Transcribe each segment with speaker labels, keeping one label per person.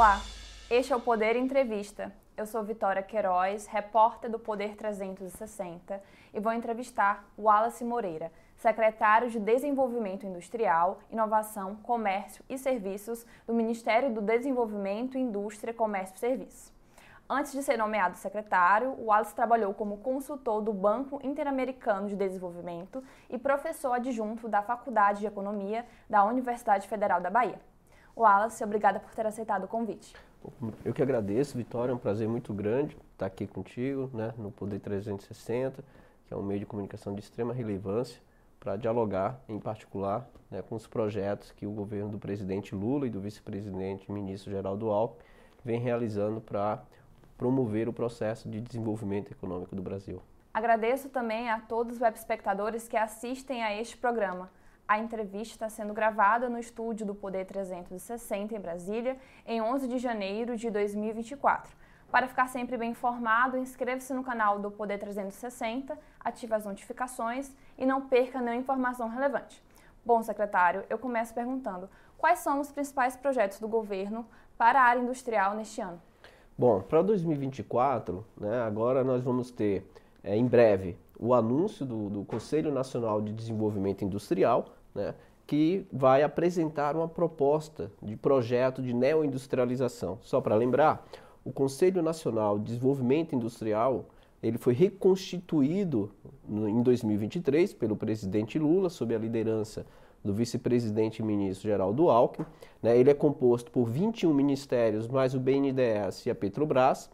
Speaker 1: Olá, este é o Poder Entrevista. Eu sou Vitória Queiroz, repórter do Poder 360, e vou entrevistar Wallace Moreira, secretário de Desenvolvimento Industrial, Inovação, Comércio e Serviços do Ministério do Desenvolvimento, Indústria, Comércio e Serviços. Antes de ser nomeado secretário, Wallace trabalhou como consultor do Banco Interamericano de Desenvolvimento e professor adjunto da Faculdade de Economia da Universidade Federal da Bahia. Wallace, obrigada por ter aceitado o convite.
Speaker 2: Eu que agradeço, Vitória, é um prazer muito grande estar aqui contigo, né, no Poder 360, que é um meio de comunicação de extrema relevância para dialogar, em particular, né, com os projetos que o governo do presidente Lula e do vice-presidente ministro Geraldo Alckmin vem realizando para promover o processo de desenvolvimento econômico do Brasil.
Speaker 1: Agradeço também a todos os web espectadores que assistem a este programa. A entrevista está sendo gravada no estúdio do Poder 360 em Brasília, em 11 de janeiro de 2024. Para ficar sempre bem informado, inscreva-se no canal do Poder 360, ative as notificações e não perca nenhuma informação relevante. Bom, secretário, eu começo perguntando: quais são os principais projetos do governo para a área industrial neste ano?
Speaker 2: Bom, para 2024, né, agora nós vamos ter é, em breve o anúncio do, do Conselho Nacional de Desenvolvimento Industrial, né, que vai apresentar uma proposta de projeto de neoindustrialização. Só para lembrar, o Conselho Nacional de Desenvolvimento Industrial ele foi reconstituído no, em 2023 pelo presidente Lula, sob a liderança do vice-presidente e ministro Geraldo Alckmin. Né? Ele é composto por 21 ministérios, mais o BNDES e a Petrobras,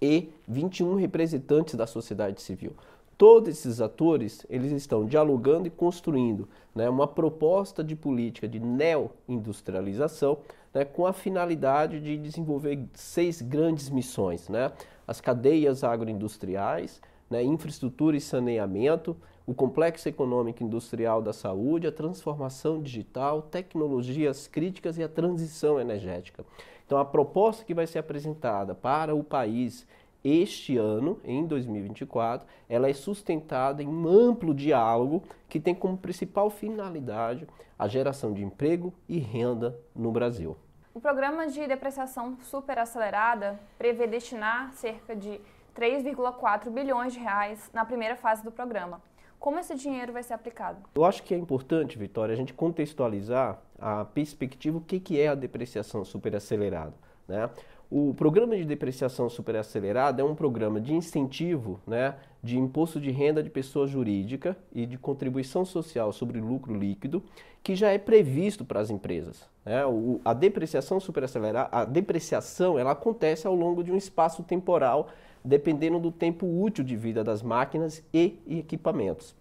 Speaker 2: e 21 representantes da sociedade civil. Todos esses atores eles estão dialogando e construindo né, uma proposta de política de neoindustrialização né, com a finalidade de desenvolver seis grandes missões: né, as cadeias agroindustriais, né, infraestrutura e saneamento, o complexo econômico industrial da saúde, a transformação digital, tecnologias críticas e a transição energética. Então, a proposta que vai ser apresentada para o país este ano, em 2024, ela é sustentada em um amplo diálogo que tem como principal finalidade a geração de emprego e renda no Brasil.
Speaker 1: O programa de depreciação superacelerada prevê destinar cerca de 3,4 bilhões de reais na primeira fase do programa. Como esse dinheiro vai ser aplicado?
Speaker 2: Eu acho que é importante, Vitória, a gente contextualizar a perspectiva o que, é a depreciação superacelerada. Né? O programa de depreciação superacelerada é um programa de incentivo né, de imposto de renda de pessoa jurídica e de contribuição social sobre lucro líquido que já é previsto para as empresas. Né? O, a depreciação superacelerada, a depreciação ela acontece ao longo de um espaço temporal dependendo do tempo útil de vida das máquinas e equipamentos.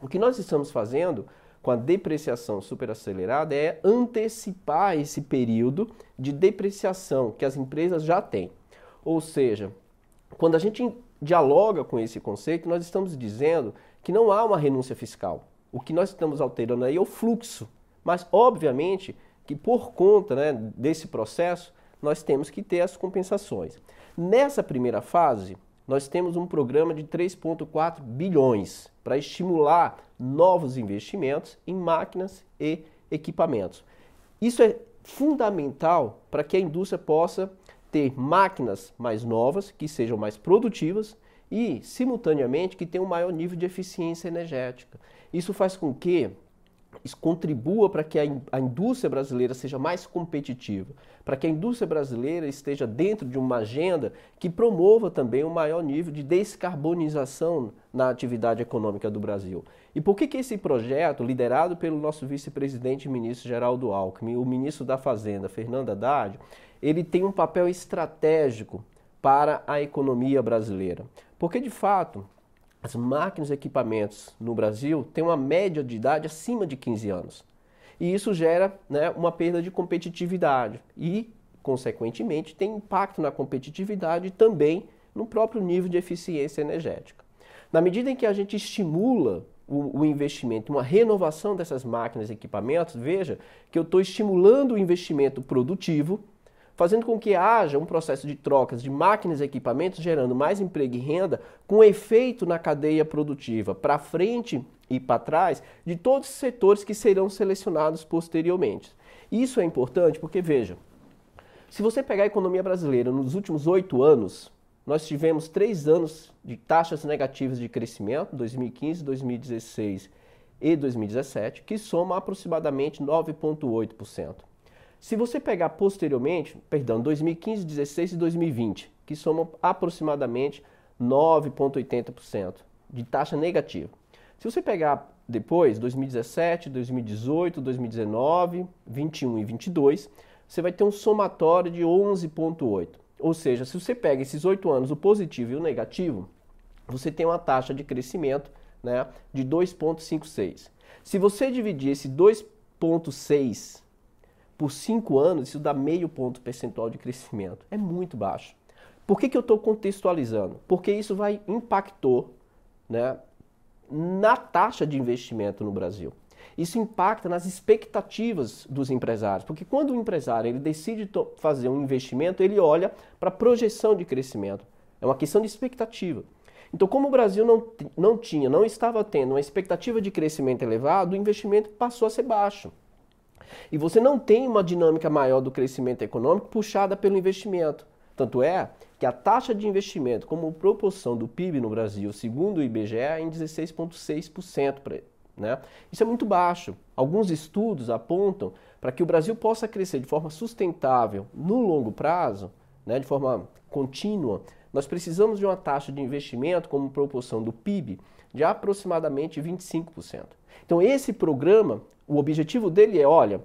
Speaker 2: O que nós estamos fazendo com a depreciação superacelerada é antecipar esse período de depreciação que as empresas já têm. Ou seja, quando a gente dialoga com esse conceito, nós estamos dizendo que não há uma renúncia fiscal. O que nós estamos alterando aí é o fluxo. Mas, obviamente, que por conta né, desse processo, nós temos que ter as compensações. Nessa primeira fase, nós temos um programa de 3,4 bilhões para estimular novos investimentos em máquinas e equipamentos. Isso é fundamental para que a indústria possa ter máquinas mais novas, que sejam mais produtivas e, simultaneamente, que tenham um maior nível de eficiência energética. Isso faz com que contribua para que a, a indústria brasileira seja mais competitiva, para que a indústria brasileira esteja dentro de uma agenda que promova também um maior nível de descarbonização na atividade econômica do Brasil. E por que, que esse projeto, liderado pelo nosso vice-presidente e ministro Geraldo Alckmin, o ministro da Fazenda, Fernando Haddad, ele tem um papel estratégico para a economia brasileira? Porque, de fato, as máquinas e equipamentos no Brasil têm uma média de idade acima de 15 anos. E isso gera né, uma perda de competitividade e, consequentemente, tem impacto na competitividade e também no próprio nível de eficiência energética. Na medida em que a gente estimula o, o investimento, uma renovação dessas máquinas e equipamentos, veja que eu estou estimulando o investimento produtivo fazendo com que haja um processo de trocas de máquinas e equipamentos, gerando mais emprego e renda, com efeito na cadeia produtiva, para frente e para trás, de todos os setores que serão selecionados posteriormente. Isso é importante porque, veja, Se você pegar a economia brasileira nos últimos oito anos, nós tivemos três anos de taxas negativas de crescimento, 2015, 2016 e 2017, que soma aproximadamente 9,8%. Se você pegar posteriormente, perdão, 2015, 2016 e 2020, que somam aproximadamente 9,80% de taxa negativa. Se você pegar depois, 2017, 2018, 2019, 21 e 22, você vai ter um somatório de 11,8. Ou seja, se você pega esses oito anos, o positivo e o negativo, você tem uma taxa de crescimento né, de 2,56. Se você dividir esse 2,6 por 5 anos, isso dá meio ponto percentual de crescimento. É muito baixo. Por que, que eu estou contextualizando? Porque isso vai impactou né, na taxa de investimento no Brasil. Isso impacta nas expectativas dos empresários, porque quando o empresário ele decide fazer um investimento, ele olha para a projeção de crescimento. É uma questão de expectativa. Então, como o Brasil não, não tinha, não estava tendo uma expectativa de crescimento elevado, o investimento passou a ser baixo. E você não tem uma dinâmica maior do crescimento econômico puxada pelo investimento. Tanto é que a taxa de investimento como proporção do PIB no Brasil, segundo o IBGE, é em 16,6%. Né? Isso é muito baixo. Alguns estudos apontam para que o Brasil possa crescer de forma sustentável no longo prazo, né, de forma contínua, nós precisamos de uma taxa de investimento como proporção do PIB de aproximadamente 25%. Então esse programa, o objetivo dele é, olha,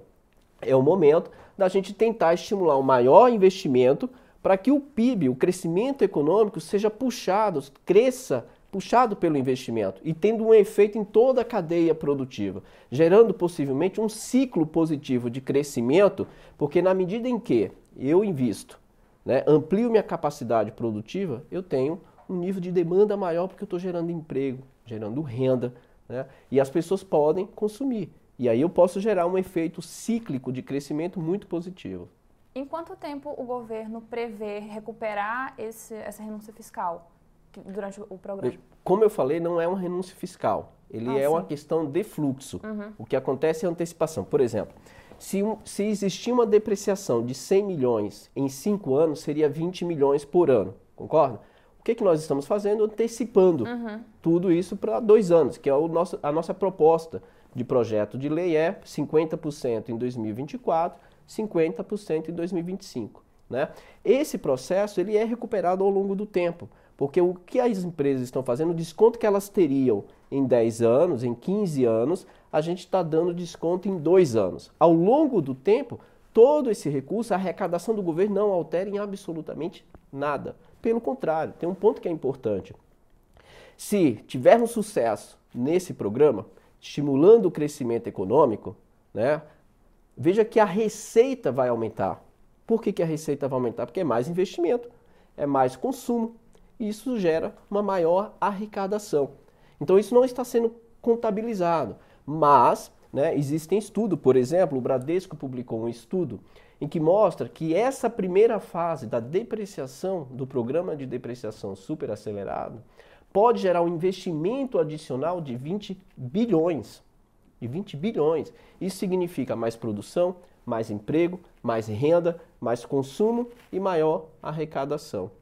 Speaker 2: é o momento da gente tentar estimular um maior investimento para que o PIB, o crescimento econômico, seja puxado, cresça puxado pelo investimento e tendo um efeito em toda a cadeia produtiva, gerando possivelmente um ciclo positivo de crescimento, porque na medida em que eu invisto né, amplio minha capacidade produtiva, eu tenho um nível de demanda maior porque eu estou gerando emprego, gerando renda, né, e as pessoas podem consumir. E aí eu posso gerar um efeito cíclico de crescimento muito positivo.
Speaker 1: Em quanto tempo o governo prevê recuperar esse, essa renúncia fiscal durante o programa?
Speaker 2: Como eu falei, não é uma renúncia fiscal. Ele ah, é sim. uma questão de fluxo. Uhum. O que acontece é antecipação. Por exemplo, se, se existir uma depreciação de 100 milhões em 5 anos, seria 20 milhões por ano, concorda? O que, que nós estamos fazendo? Antecipando uhum. tudo isso para dois anos, que é o nosso, a nossa proposta de projeto de lei é 50% em 2024, 50% em 2025. Né? Esse processo ele é recuperado ao longo do tempo, porque o que as empresas estão fazendo, o desconto que elas teriam em 10 anos, em 15 anos, a gente está dando desconto em dois anos. Ao longo do tempo, todo esse recurso, a arrecadação do governo não altera em absolutamente nada. Pelo contrário, tem um ponto que é importante. Se tivermos sucesso nesse programa, estimulando o crescimento econômico, né, veja que a receita vai aumentar. Por que, que a receita vai aumentar? Porque é mais investimento, é mais consumo, e isso gera uma maior arrecadação. Então isso não está sendo contabilizado. Mas né, existem estudos, por exemplo, o Bradesco publicou um estudo em que mostra que essa primeira fase da depreciação do programa de depreciação superacelerado pode gerar um investimento adicional de 20 bilhões. De 20 bilhões. Isso significa mais produção, mais emprego, mais renda, mais consumo e maior arrecadação.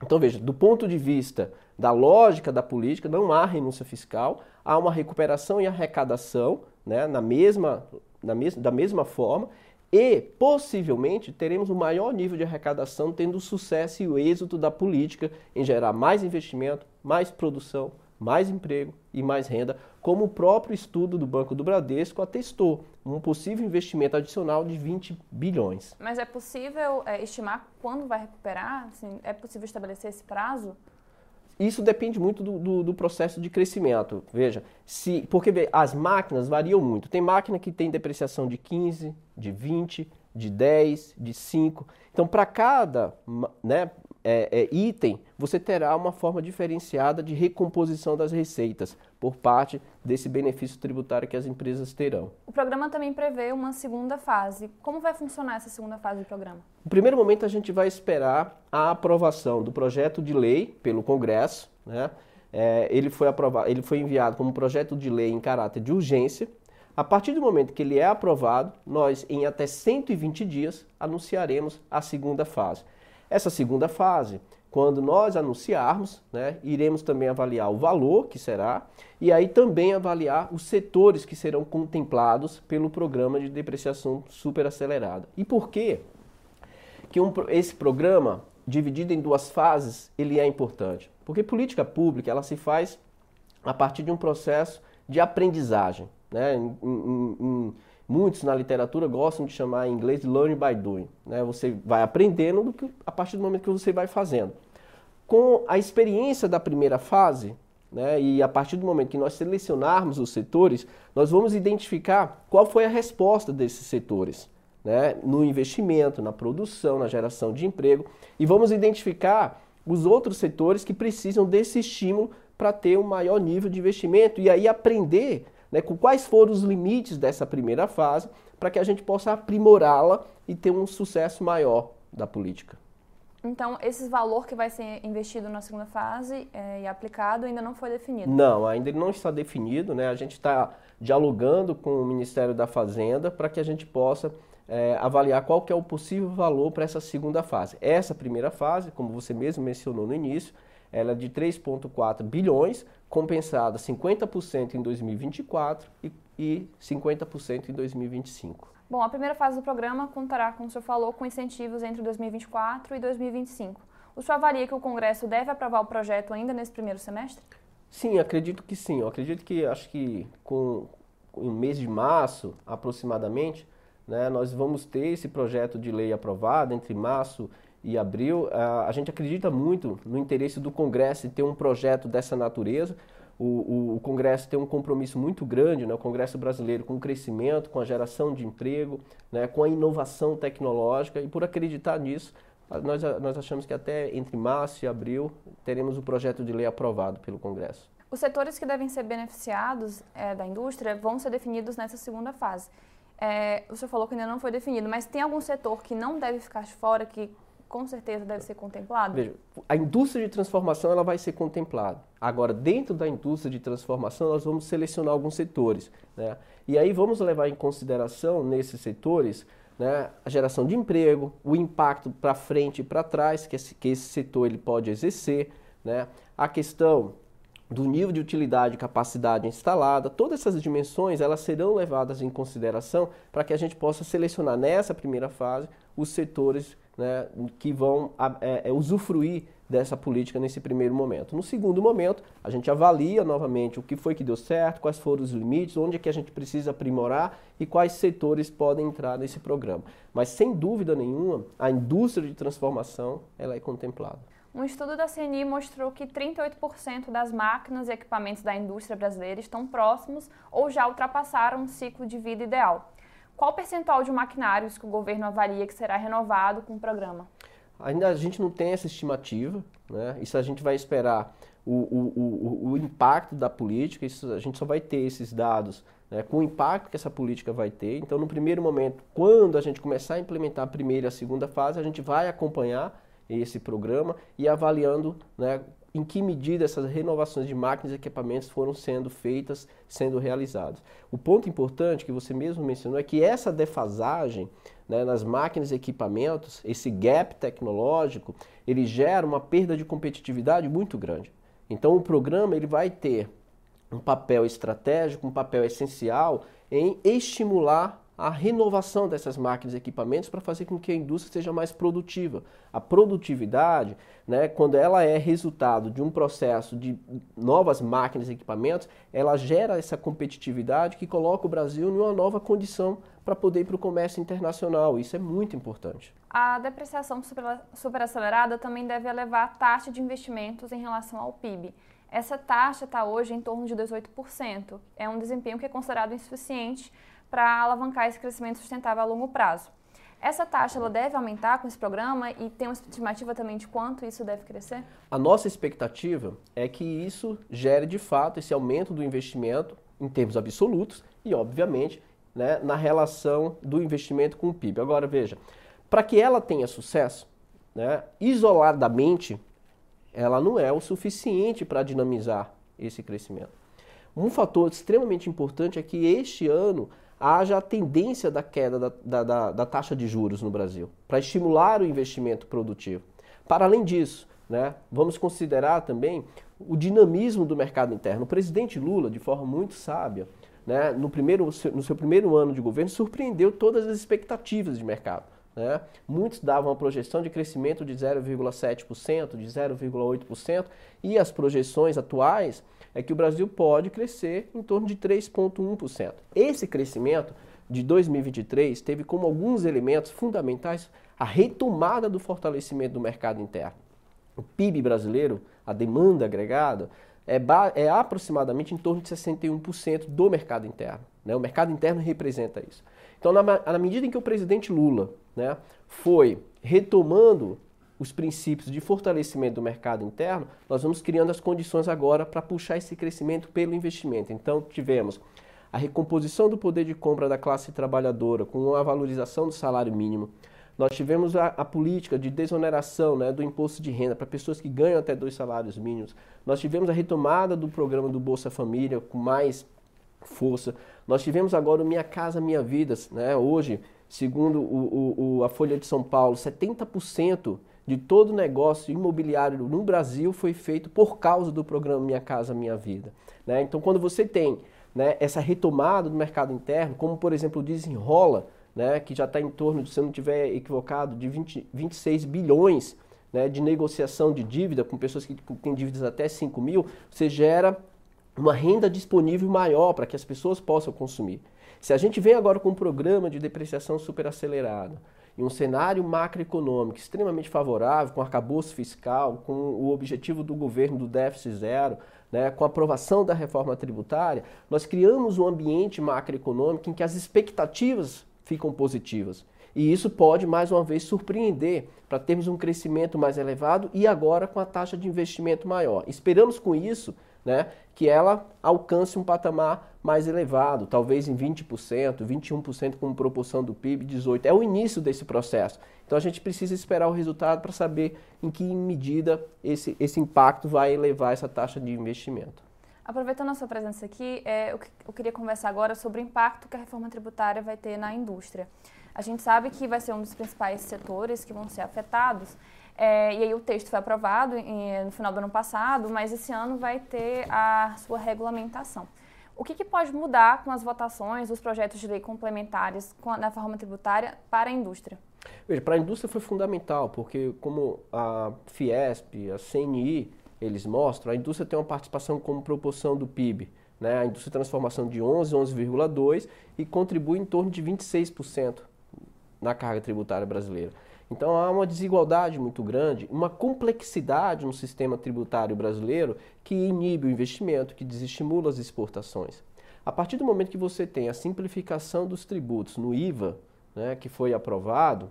Speaker 2: Então veja, do ponto de vista da lógica da política, não há renúncia fiscal, há uma recuperação e arrecadação né, na mesma, na mes da mesma forma e possivelmente teremos o um maior nível de arrecadação tendo o sucesso e o êxito da política em gerar mais investimento, mais produção, mais emprego e mais renda, como o próprio estudo do Banco do Bradesco atestou, um possível investimento adicional de 20 bilhões.
Speaker 1: Mas é possível é, estimar quando vai recuperar? Assim, é possível estabelecer esse prazo?
Speaker 2: Isso depende muito do, do, do, processo de crescimento. Veja, se porque as máquinas variam muito. Tem máquina que tem depreciação de 15, de 20, de 10, de 5. Então, para cada né, é, é, item, você terá uma forma diferenciada de recomposição das receitas por parte desse benefício tributário que as empresas terão.
Speaker 1: O programa também prevê uma segunda fase. Como vai funcionar essa segunda fase do programa?
Speaker 2: No primeiro momento, a gente vai esperar a aprovação do projeto de lei pelo Congresso. Né? É, ele, foi aprovado, ele foi enviado como projeto de lei em caráter de urgência. A partir do momento que ele é aprovado, nós, em até 120 dias, anunciaremos a segunda fase. Essa segunda fase, quando nós anunciarmos, né, iremos também avaliar o valor que será e aí também avaliar os setores que serão contemplados pelo programa de depreciação superacelerada. E por quê? Que um, esse programa, dividido em duas fases, ele é importante. Porque política pública, ela se faz a partir de um processo de aprendizagem. Né? Em, em, em, muitos na literatura gostam de chamar em inglês de learning by doing. Né? Você vai aprendendo do que, a partir do momento que você vai fazendo. Com a experiência da primeira fase, né, e a partir do momento que nós selecionarmos os setores, nós vamos identificar qual foi a resposta desses setores. Né, no investimento, na produção, na geração de emprego, e vamos identificar os outros setores que precisam desse estímulo para ter um maior nível de investimento e aí aprender né, com quais foram os limites dessa primeira fase para que a gente possa aprimorá-la e ter um sucesso maior da política.
Speaker 1: Então, esse valor que vai ser investido na segunda fase é, e aplicado ainda não foi definido?
Speaker 2: Não, ainda não está definido. Né? A gente está dialogando com o Ministério da Fazenda para que a gente possa é, avaliar qual que é o possível valor para essa segunda fase. Essa primeira fase, como você mesmo mencionou no início, ela é de 3,4 bilhões, compensada 50% em 2024 e, e 50% em 2025.
Speaker 1: Bom, a primeira fase do programa contará, como o senhor falou, com incentivos entre 2024 e 2025. O senhor avalia que o Congresso deve aprovar o projeto ainda nesse primeiro semestre?
Speaker 2: Sim, acredito que sim. Eu acredito que, acho que com o mês de março, aproximadamente, né, nós vamos ter esse projeto de lei aprovado entre março e abril. A gente acredita muito no interesse do Congresso em ter um projeto dessa natureza. O, o, o, Congresso tem um compromisso muito grande, né, o Congresso brasileiro, com o crescimento, com a geração de emprego, né, com a inovação tecnológica, e por acreditar nisso, nós, nós achamos que até entre março e abril teremos o projeto de lei aprovado pelo Congresso.
Speaker 1: Os setores que devem ser beneficiados é, da indústria vão ser definidos nessa segunda fase. É, o senhor falou que ainda não foi definido, mas tem algum setor que não deve ficar de fora, que com certeza deve ser contemplado?
Speaker 2: Veja, a indústria de transformação ela vai ser contemplada. Agora, dentro da indústria de transformação, nós vamos selecionar alguns setores. Né? E aí vamos levar em consideração nesses setores né, a geração de emprego, o impacto para frente e para trás que esse, que esse setor ele pode exercer, né? a questão do nível de utilidade e capacidade instalada, todas essas dimensões elas serão levadas em consideração para que a gente possa selecionar nessa primeira fase os setores né, que vão é, é, usufruir dessa política nesse primeiro momento. No segundo momento, a gente avalia novamente o que foi que deu certo, quais foram os limites, onde é que a gente precisa aprimorar e quais setores podem entrar nesse programa. Mas sem dúvida nenhuma, a indústria de transformação ela é contemplada.
Speaker 1: Um estudo da CNI mostrou que 38% das máquinas e equipamentos da indústria brasileira estão próximos ou já ultrapassaram o ciclo de vida ideal. Qual o percentual de maquinários que o governo avalia que será renovado com o programa?
Speaker 2: Ainda a gente não tem essa estimativa, né? isso a gente vai esperar o, o, o, o impacto da política, isso, a gente só vai ter esses dados né, com o impacto que essa política vai ter. Então, no primeiro momento, quando a gente começar a implementar a primeira e a segunda fase, a gente vai acompanhar esse programa e avaliando né, em que medida essas renovações de máquinas e equipamentos foram sendo feitas, sendo realizadas. O ponto importante que você mesmo mencionou é que essa defasagem né, nas máquinas e equipamentos, esse gap tecnológico, ele gera uma perda de competitividade muito grande. Então o programa ele vai ter um papel estratégico, um papel essencial em estimular a renovação dessas máquinas e equipamentos para fazer com que a indústria seja mais produtiva. A produtividade, né, quando ela é resultado de um processo de novas máquinas e equipamentos, ela gera essa competitividade que coloca o Brasil em uma nova condição para poder ir para o comércio internacional. Isso é muito importante.
Speaker 1: A depreciação superacelerada também deve elevar a taxa de investimentos em relação ao PIB. Essa taxa está hoje em torno de 18%. É um desempenho que é considerado insuficiente para alavancar esse crescimento sustentável a longo prazo. Essa taxa ela deve aumentar com esse programa e tem uma estimativa também de quanto isso deve crescer?
Speaker 2: A nossa expectativa é que isso gere de fato esse aumento do investimento em termos absolutos e, obviamente, né, na relação do investimento com o PIB. Agora, veja, para que ela tenha sucesso, né, isoladamente, ela não é o suficiente para dinamizar esse crescimento. Um fator extremamente importante é que este ano haja a tendência da queda da, da, da, da taxa de juros no Brasil, para estimular o investimento produtivo. Para além disso, né, vamos considerar também o dinamismo do mercado interno. O presidente Lula, de forma muito sábia, né, no, primeiro, no seu primeiro ano de governo, surpreendeu todas as expectativas de mercado. Né? Muitos davam a projeção de crescimento de 0,7%, de 0,8%, e as projeções atuais é que o Brasil pode crescer em torno de 3,1%. Esse crescimento de 2023 teve como alguns elementos fundamentais a retomada do fortalecimento do mercado interno. O PIB brasileiro, a demanda agregada, é, é aproximadamente em torno de 61% do mercado interno. Né? O mercado interno representa isso. Então, na, na medida em que o presidente Lula né, foi retomando os princípios de fortalecimento do mercado interno, nós vamos criando as condições agora para puxar esse crescimento pelo investimento. Então, tivemos a recomposição do poder de compra da classe trabalhadora com a valorização do salário mínimo. Nós tivemos a, a política de desoneração né, do imposto de renda para pessoas que ganham até dois salários mínimos. Nós tivemos a retomada do programa do Bolsa Família com mais força. Nós tivemos agora o Minha Casa Minha Vida. Né? Hoje, segundo o, o, a Folha de São Paulo, 70% de todo negócio imobiliário no Brasil foi feito por causa do programa Minha Casa Minha Vida. Né? Então, quando você tem né, essa retomada do mercado interno, como por exemplo o Desenrola, né, que já está em torno, se eu não estiver equivocado, de 20, 26 bilhões né, de negociação de dívida com pessoas que têm dívidas até 5 mil, você gera uma renda disponível maior para que as pessoas possam consumir. Se a gente vem agora com um programa de depreciação superacelerada, em um cenário macroeconômico extremamente favorável, com arcabouço fiscal, com o objetivo do governo do déficit zero, né, com a aprovação da reforma tributária, nós criamos um ambiente macroeconômico em que as expectativas ficam positivas. E isso pode, mais uma vez, surpreender para termos um crescimento mais elevado e agora com a taxa de investimento maior. Esperamos com isso né, que ela alcance um patamar mais elevado, talvez em 20%, 21% como proporção do PIB, 18%. É o início desse processo. Então a gente precisa esperar o resultado para saber em que medida esse, esse impacto vai elevar essa taxa de investimento.
Speaker 1: Aproveitando a sua presença aqui, é, eu, eu queria conversar agora sobre o impacto que a reforma tributária vai ter na indústria. A gente sabe que vai ser um dos principais setores que vão ser afetados, é, e aí o texto foi aprovado em, no final do ano passado, mas esse ano vai ter a sua regulamentação. O que, que pode mudar com as votações dos projetos de lei complementares a, na reforma tributária para a indústria?
Speaker 2: Veja, para a indústria foi fundamental, porque como a Fiesp, a CNI, eles mostram, a indústria tem uma participação como proporção do PIB. Né? A indústria de transformação de 11, 11,2% e contribui em torno de 26% na carga tributária brasileira. Então há uma desigualdade muito grande, uma complexidade no sistema tributário brasileiro que inibe o investimento, que desestimula as exportações. A partir do momento que você tem a simplificação dos tributos no IVA, né, que foi aprovado,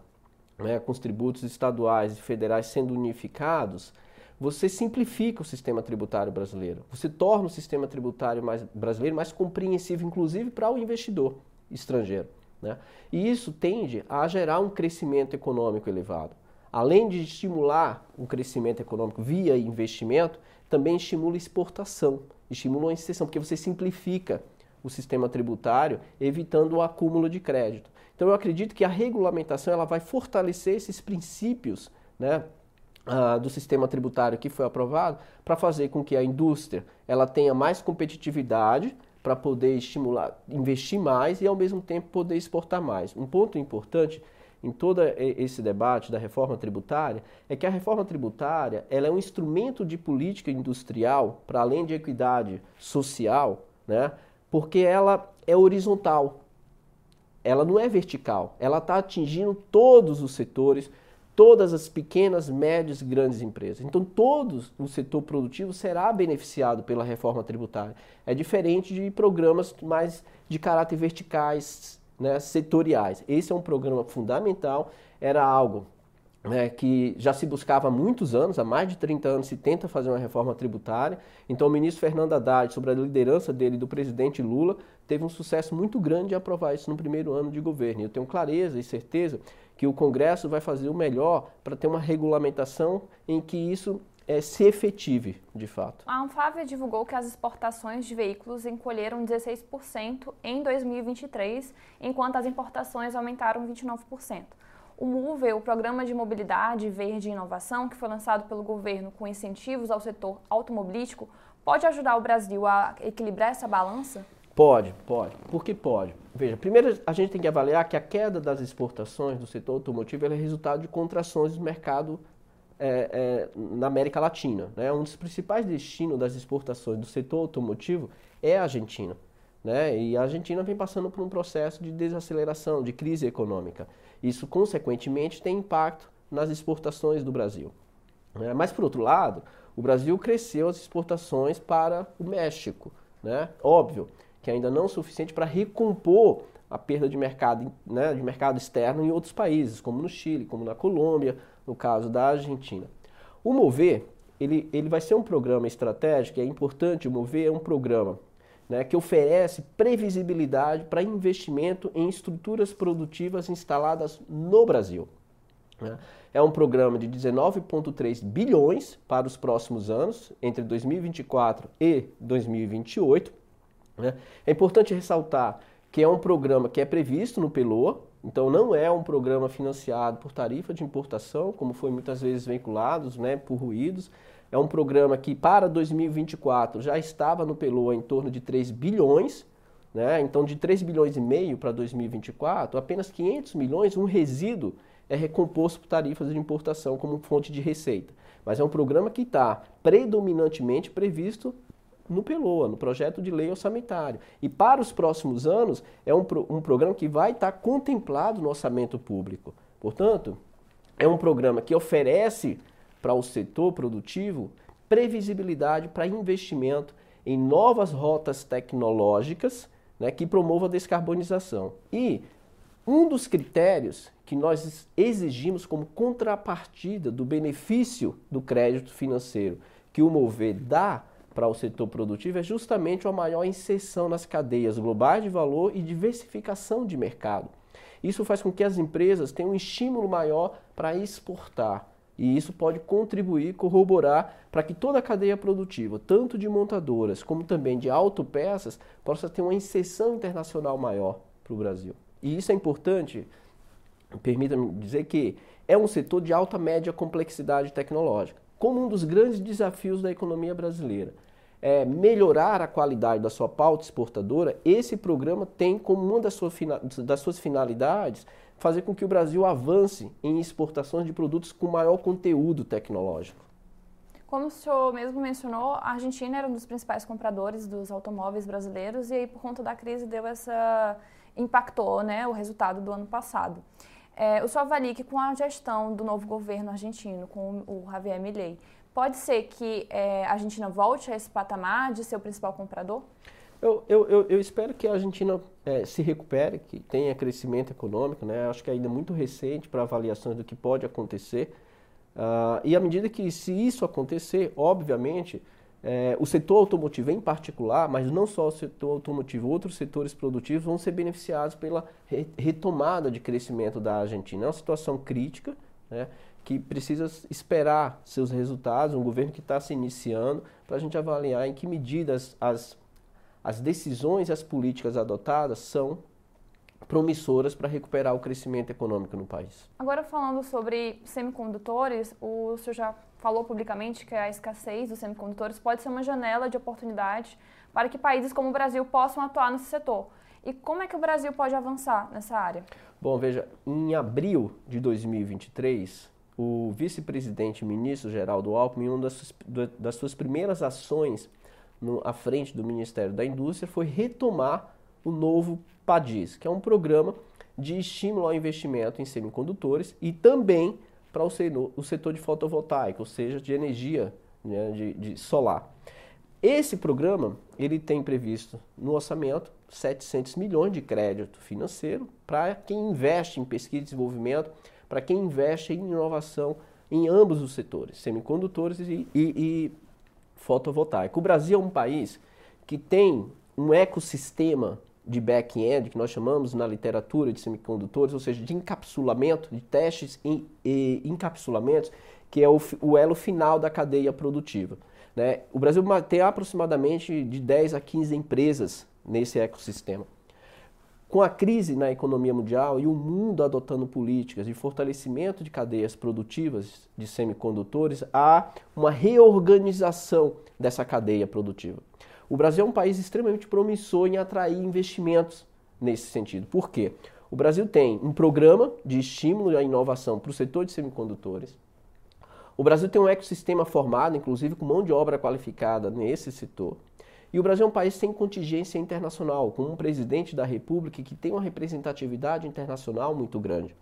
Speaker 2: né, com os tributos estaduais e federais sendo unificados, você simplifica o sistema tributário brasileiro. Você torna o sistema tributário mais, brasileiro mais compreensível, inclusive para o investidor estrangeiro. Né? E isso tende a gerar um crescimento econômico elevado. Além de estimular o crescimento econômico via investimento, também estimula exportação, estimula a inserção, porque você simplifica o sistema tributário, evitando o acúmulo de crédito. Então eu acredito que a regulamentação ela vai fortalecer esses princípios né, uh, do sistema tributário que foi aprovado para fazer com que a indústria ela tenha mais competitividade, para poder estimular, investir mais e ao mesmo tempo poder exportar mais. Um ponto importante em todo esse debate da reforma tributária é que a reforma tributária ela é um instrumento de política industrial para além de equidade social, né? Porque ela é horizontal. Ela não é vertical. Ela está atingindo todos os setores, todas as pequenas, médias e grandes empresas. Então, todo o setor produtivo será beneficiado pela reforma tributária. É diferente de programas mais de caráter verticais, né, setoriais. Esse é um programa fundamental, era algo né, que já se buscava há muitos anos, há mais de 30 anos se tenta fazer uma reforma tributária. Então, o ministro Fernando Haddad, sobre a liderança dele do presidente Lula, teve um sucesso muito grande de aprovar isso no primeiro ano de governo. Eu tenho clareza e certeza que o Congresso vai fazer o melhor para ter uma regulamentação em que isso é, se efetive, de fato.
Speaker 1: A Anfávia divulgou que as exportações de veículos encolheram 16% em 2023, enquanto as importações aumentaram 29%. O MOVE, o Programa de Mobilidade Verde e Inovação, que foi lançado pelo governo com incentivos ao setor automobilístico, pode ajudar o Brasil a equilibrar essa balança?
Speaker 2: Pode, pode. Por que pode? Veja, primeiro a gente tem que avaliar que a queda das exportações do setor automotivo é resultado de contrações do mercado é, é, na América Latina. Né? Um dos principais destinos das exportações do setor automotivo é a Argentina. Né? E a Argentina vem passando por um processo de desaceleração, de crise econômica. Isso, consequentemente, tem impacto nas exportações do Brasil. Né? Mas, por outro lado, o Brasil cresceu as exportações para o México. Né? Óbvio que ainda não o suficiente para recompor a perda de mercado, né, de mercado externo em outros países, como no Chile, como na Colômbia, no caso da Argentina. O Mover, ele, ele vai ser um programa estratégico, é importante, o Mover é um programa né, que oferece previsibilidade para investimento em estruturas produtivas instaladas no Brasil. Né. É um programa de 19,3 bilhões para os próximos anos, entre 2024 e 2028. Né. É importante ressaltar que é um programa que é previsto no PELOA, então não é um programa financiado por tarifa de importação, como foi muitas vezes vinculado, né, por ruídos. É um programa que para 2024 já estava no PELOA em torno de 3 bilhões, né? Então de 3 bilhões e meio para 2024, apenas 500 milhões, um resíduo é recomposto por tarifas de importação como fonte de receita. Mas é um programa que está predominantemente previsto no PELOA, no projeto de lei orçamentário. E para os próximos anos, é um, um programa que vai estar contemplado no orçamento público. Portanto, é um programa que oferece para o setor produtivo previsibilidade para investimento em novas rotas tecnológicas né, que promovam a descarbonização. E um dos critérios que nós exigimos como contrapartida do benefício do crédito financeiro que o Mover dá para o setor produtivo é justamente a maior inserção nas cadeias globais de valor e diversificação de mercado. Isso faz com que as empresas tenham um estímulo maior para exportar. E isso pode contribuir, corroborar para que toda a cadeia produtiva, tanto de montadoras como também de autopeças, possa ter uma inserção internacional maior para o Brasil. E isso é importante, permita-me dizer que é um setor de alta média complexidade tecnológica como um dos grandes desafios da economia brasileira. É melhorar a qualidade da sua pauta exportadora, esse programa tem como uma das, sua, das suas finalidades fazer com que o Brasil avance em exportações de produtos com maior conteúdo tecnológico.
Speaker 1: Como o senhor mesmo mencionou, a Argentina era um dos principais compradores dos automóveis brasileiros e aí por conta da crise deu essa impactou, né, o resultado do ano passado. É, o que com a gestão do novo governo argentino, com o Javier Milei, pode ser que é, a Argentina volte a esse patamar de ser o principal comprador?
Speaker 2: Eu, eu, eu, eu espero que a Argentina é, se recupere, que tenha crescimento econômico. Né? Acho que é ainda muito recente para avaliações do que pode acontecer. Uh, e à medida que, se isso acontecer, obviamente, é, o setor automotivo em particular, mas não só o setor automotivo, outros setores produtivos vão ser beneficiados pela re retomada de crescimento da Argentina. É uma situação crítica, né, que precisa esperar seus resultados, um governo que está se iniciando, para a gente avaliar em que medida as, as, as decisões e as políticas adotadas são promissoras para recuperar o crescimento econômico no país.
Speaker 1: Agora falando sobre semicondutores, o senhor já falou publicamente que a escassez dos semicondutores pode ser uma janela de oportunidade para que países como o Brasil possam atuar nesse setor. E como é que o Brasil pode avançar nessa área?
Speaker 2: Bom, veja, em abril de 2023, o vice-presidente ministro Geraldo Alckmin, uma das suas, das suas primeiras ações no, à frente do Ministério da Indústria foi retomar o novo PADIS, que é um programa de estímulo ao investimento em semicondutores e também para o setor de fotovoltaica, ou seja, de energia né, de, de solar. Esse programa ele tem previsto no orçamento 700 milhões de crédito financeiro para quem investe em pesquisa e desenvolvimento, para quem investe em inovação em ambos os setores, semicondutores e, e, e fotovoltaica. O Brasil é um país que tem um ecossistema de back-end, que nós chamamos na literatura de semicondutores, ou seja, de encapsulamento, de testes e, e encapsulamentos, que é o, o elo final da cadeia produtiva. Né? O Brasil tem aproximadamente de 10 a 15 empresas nesse ecossistema. Com a crise na economia mundial e o mundo adotando políticas de fortalecimento de cadeias produtivas de semicondutores, há uma reorganização dessa cadeia produtiva. O Brasil é um país extremamente promissor em atrair investimentos nesse sentido. Por quê? O Brasil tem um programa de estímulo à inovação para o setor de semicondutores. O Brasil tem um ecossistema formado, inclusive com mão de obra qualificada nesse setor. E o Brasil é um país sem contingência internacional, com um presidente da República que tem uma representatividade internacional muito grande.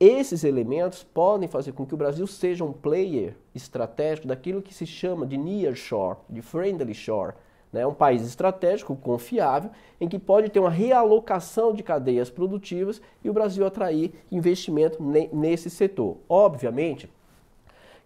Speaker 2: Esses elementos podem fazer com que o Brasil seja um player estratégico daquilo que se chama de near shore, de friendly shore, né? um país estratégico, confiável, em que pode ter uma realocação de cadeias produtivas e o Brasil atrair investimento nesse setor. Obviamente,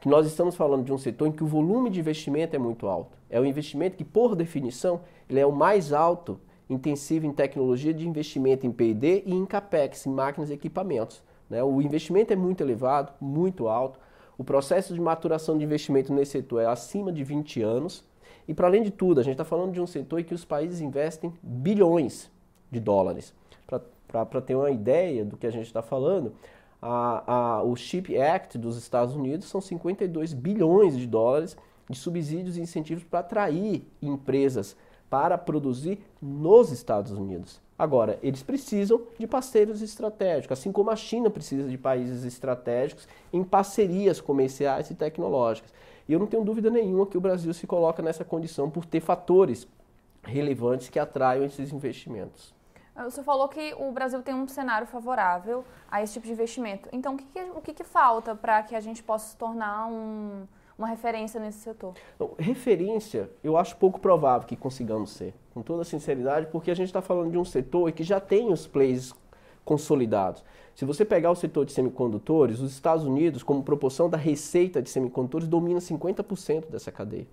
Speaker 2: que nós estamos falando de um setor em que o volume de investimento é muito alto. É um investimento que, por definição, ele é o mais alto, intensivo em tecnologia de investimento em P&D e em CAPEX, em máquinas e equipamentos. Né? O investimento é muito elevado, muito alto. O processo de maturação de investimento nesse setor é acima de 20 anos. E, para além de tudo, a gente está falando de um setor em que os países investem bilhões de dólares. Para ter uma ideia do que a gente está falando, a, a, o Chip Act dos Estados Unidos são 52 bilhões de dólares de subsídios e incentivos para atrair empresas para produzir nos Estados Unidos. Agora, eles precisam de parceiros estratégicos, assim como a China precisa de países estratégicos em parcerias comerciais e tecnológicas. E eu não tenho dúvida nenhuma que o Brasil se coloca nessa condição por ter fatores relevantes que atraiam esses investimentos.
Speaker 1: O senhor falou que o Brasil tem um cenário favorável a esse tipo de investimento. Então, o que, o que, que falta para que a gente possa se tornar um, uma referência nesse setor?
Speaker 2: Não, referência, eu acho pouco provável que consigamos ser, com toda sinceridade, porque a gente está falando de um setor que já tem os players consolidados. Se você pegar o setor de semicondutores, os Estados Unidos, como proporção da receita de semicondutores, domina 50% dessa cadeia.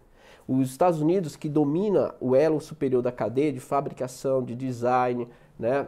Speaker 2: Os Estados Unidos, que domina o elo superior da cadeia de fabricação, de design, né,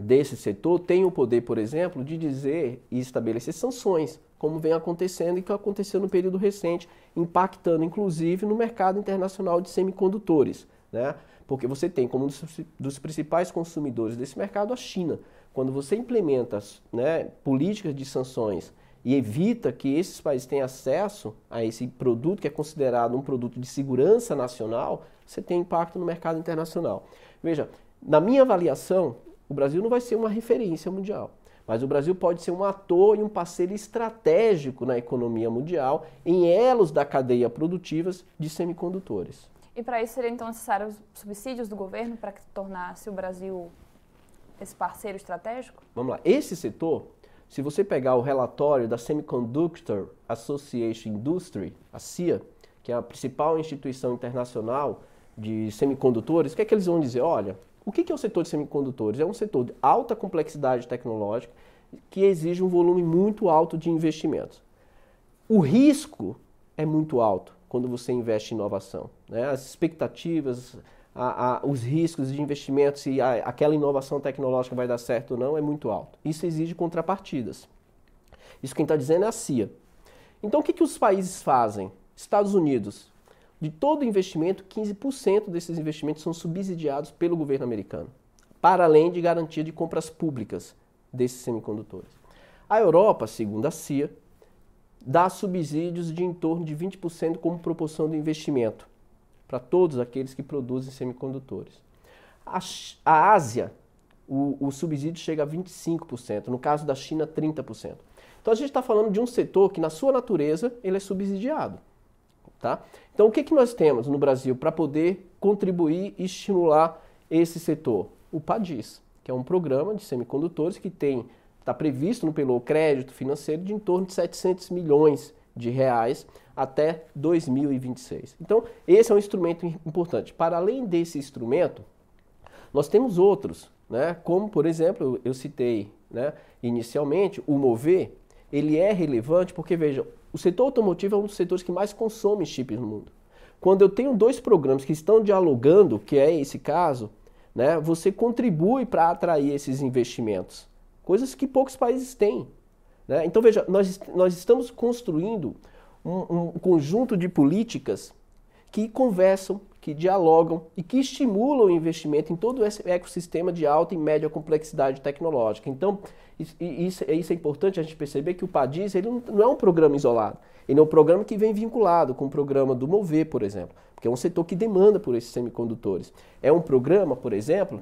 Speaker 2: desse setor tem o poder, por exemplo, de dizer e estabelecer sanções, como vem acontecendo e que aconteceu no período recente, impactando inclusive no mercado internacional de semicondutores, né? Porque você tem como um dos principais consumidores desse mercado a China. Quando você implementa né, políticas de sanções e evita que esses países tenham acesso a esse produto que é considerado um produto de segurança nacional, você tem impacto no mercado internacional. Veja, na minha avaliação, o Brasil não vai ser uma referência mundial, mas o Brasil pode ser um ator e um parceiro estratégico na economia mundial em elos da cadeia produtivas de semicondutores.
Speaker 1: E para isso seriam então necessários subsídios do governo para que tornasse o Brasil esse parceiro estratégico?
Speaker 2: Vamos lá. Esse setor, se você pegar o relatório da Semiconductor Association Industry, a CIA, que é a principal instituição internacional de semicondutores, o que é que eles vão dizer? Olha, o que é o setor de semicondutores? É um setor de alta complexidade tecnológica que exige um volume muito alto de investimentos. O risco é muito alto quando você investe em inovação. Né? As expectativas, a, a, os riscos de investimento, se a, aquela inovação tecnológica vai dar certo ou não, é muito alto. Isso exige contrapartidas. Isso quem está dizendo é a CIA. Então, o que, que os países fazem? Estados Unidos de todo investimento, 15% desses investimentos são subsidiados pelo governo americano, para além de garantia de compras públicas desses semicondutores. A Europa, segundo a CIA, dá subsídios de em torno de 20% como proporção do investimento para todos aqueles que produzem semicondutores. A, a Ásia, o, o subsídio chega a 25%, no caso da China, 30%. Então a gente está falando de um setor que, na sua natureza, ele é subsidiado. Tá? Então, o que, que nós temos no Brasil para poder contribuir e estimular esse setor? O PADIS, que é um programa de semicondutores que tem está previsto no pelo crédito financeiro de em torno de 700 milhões de reais até 2026. Então, esse é um instrumento importante. Para além desse instrumento, nós temos outros, né? como, por exemplo, eu citei né, inicialmente, o Mover, ele é relevante porque, veja, o setor automotivo é um dos setores que mais consome chips no mundo. Quando eu tenho dois programas que estão dialogando, que é esse caso, né, você contribui para atrair esses investimentos, coisas que poucos países têm. Né? Então, veja, nós, nós estamos construindo um, um conjunto de políticas que conversam, que dialogam e que estimulam o investimento em todo esse ecossistema de alta e média complexidade tecnológica. Então, isso, isso é importante a gente perceber que o PADIS ele não é um programa isolado. Ele é um programa que vem vinculado com o programa do Mover, por exemplo, porque é um setor que demanda por esses semicondutores. É um programa, por exemplo,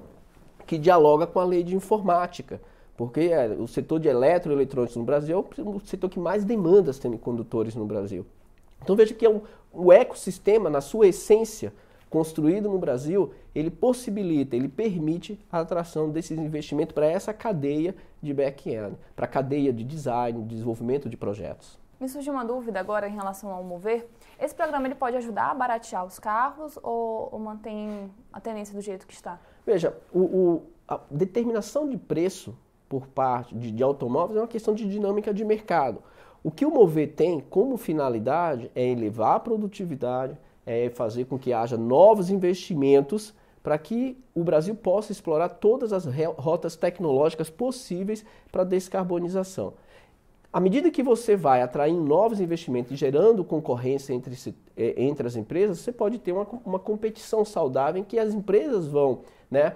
Speaker 2: que dialoga com a lei de informática, porque é, o setor de eletroeletrônicos no Brasil é o setor que mais demanda semicondutores no Brasil. Então veja que é um, o ecossistema, na sua essência, construído no Brasil, ele possibilita, ele permite a atração desses investimentos para essa cadeia de back-end, para a cadeia de design, de desenvolvimento de projetos.
Speaker 1: Me surgiu uma dúvida agora em relação ao Mover. Esse programa ele pode ajudar a baratear os carros ou, ou mantém a tendência do jeito que está?
Speaker 2: Veja, o, o, a determinação de preço por parte de, de automóveis é uma questão de dinâmica de mercado. O que o Mover tem como finalidade é elevar a produtividade, é fazer com que haja novos investimentos para que o Brasil possa explorar todas as rotas tecnológicas possíveis para descarbonização. À medida que você vai atraindo novos investimentos e gerando concorrência entre, eh, entre as empresas, você pode ter uma, uma competição saudável em que as empresas vão né,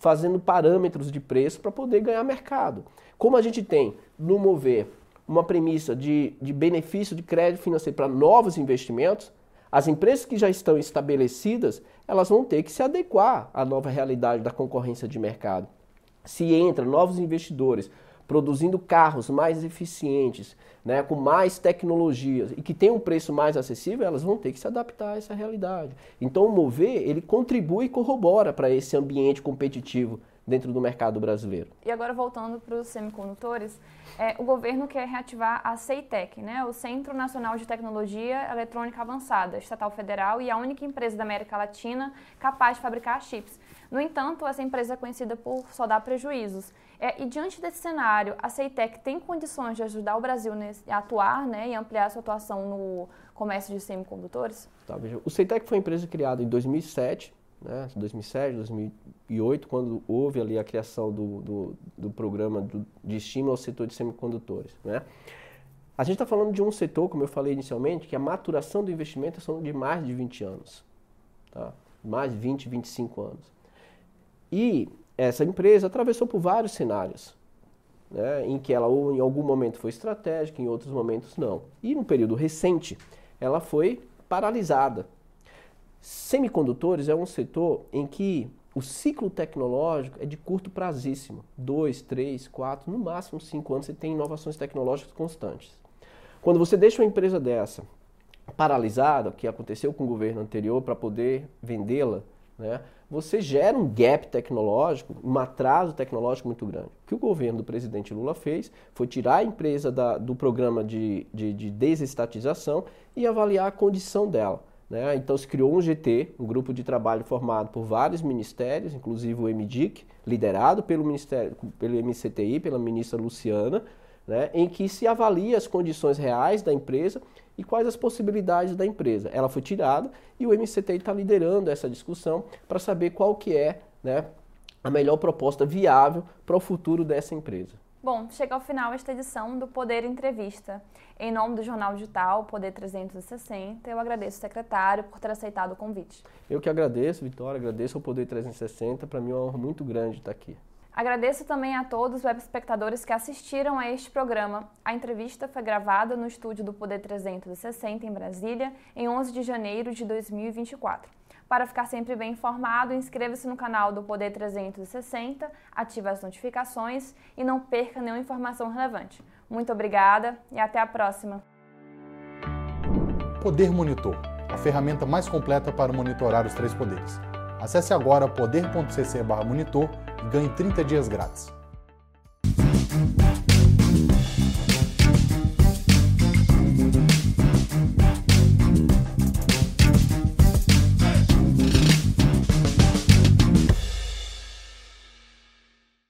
Speaker 2: fazendo parâmetros de preço para poder ganhar mercado. Como a gente tem no Mover uma premissa de, de benefício de crédito financeiro para novos investimentos, as empresas que já estão estabelecidas, elas vão ter que se adequar à nova realidade da concorrência de mercado. Se entra novos investidores produzindo carros mais eficientes, né, com mais tecnologias e que tem um preço mais acessível, elas vão ter que se adaptar a essa realidade. Então o Mover, ele contribui e corrobora para esse ambiente competitivo dentro do mercado brasileiro.
Speaker 1: E agora voltando para os semicondutores, é, o governo quer reativar a CEITEC, né, o Centro Nacional de Tecnologia Eletrônica Avançada, estatal federal e a única empresa da América Latina capaz de fabricar chips. No entanto, essa empresa é conhecida por só dar prejuízos. É, e diante desse cenário, a CEITEC tem condições de ajudar o Brasil nesse, a atuar né, e ampliar sua atuação no comércio de semicondutores?
Speaker 2: Tá, veja, o CEITEC foi uma empresa criada em 2007, né, 2007, 2008, quando houve ali a criação do, do, do programa do, de estímulo ao setor de semicondutores. Né? A gente está falando de um setor, como eu falei inicialmente, que a maturação do investimento são de mais de 20 anos. Tá? Mais de 20, 25 anos. E essa empresa atravessou por vários cenários, né, em que ela ou em algum momento foi estratégica, em outros momentos não. E no período recente, ela foi paralisada. Semicondutores é um setor em que o ciclo tecnológico é de curto prazíssimo, dois, três, quatro, no máximo cinco anos você tem inovações tecnológicas constantes. Quando você deixa uma empresa dessa paralisada, que aconteceu com o governo anterior para poder vendê-la, né, você gera um gap tecnológico, um atraso tecnológico muito grande. O que o governo do presidente Lula fez foi tirar a empresa da, do programa de, de, de, desestatização e avaliar a condição dela. Né? Então se criou um GT, um grupo de trabalho formado por vários ministérios, inclusive o MDIC, liderado pelo, ministério, pelo MCTI, pela ministra Luciana, né? em que se avalia as condições reais da empresa e quais as possibilidades da empresa. Ela foi tirada e o MCT está liderando essa discussão para saber qual que é né, a melhor proposta viável para o futuro dessa empresa.
Speaker 1: Bom, chega ao final esta edição do Poder Entrevista. Em nome do Jornal Digital Poder 360, eu agradeço o secretário por ter aceitado o convite.
Speaker 2: Eu que agradeço, Vitória, agradeço ao Poder 360. Para mim é uma honra muito grande estar aqui.
Speaker 1: Agradeço também a todos os web espectadores que assistiram a este programa. A entrevista foi gravada no estúdio do Poder 360 em Brasília, em 11 de janeiro de 2024. Para ficar sempre bem informado, inscreva-se no canal do Poder 360, ative as notificações e não perca nenhuma informação relevante. Muito obrigada e até a próxima.
Speaker 3: Poder Monitor, a ferramenta mais completa para monitorar os três poderes. Acesse agora poder.cc/monitor ganhe 30 dias grátis.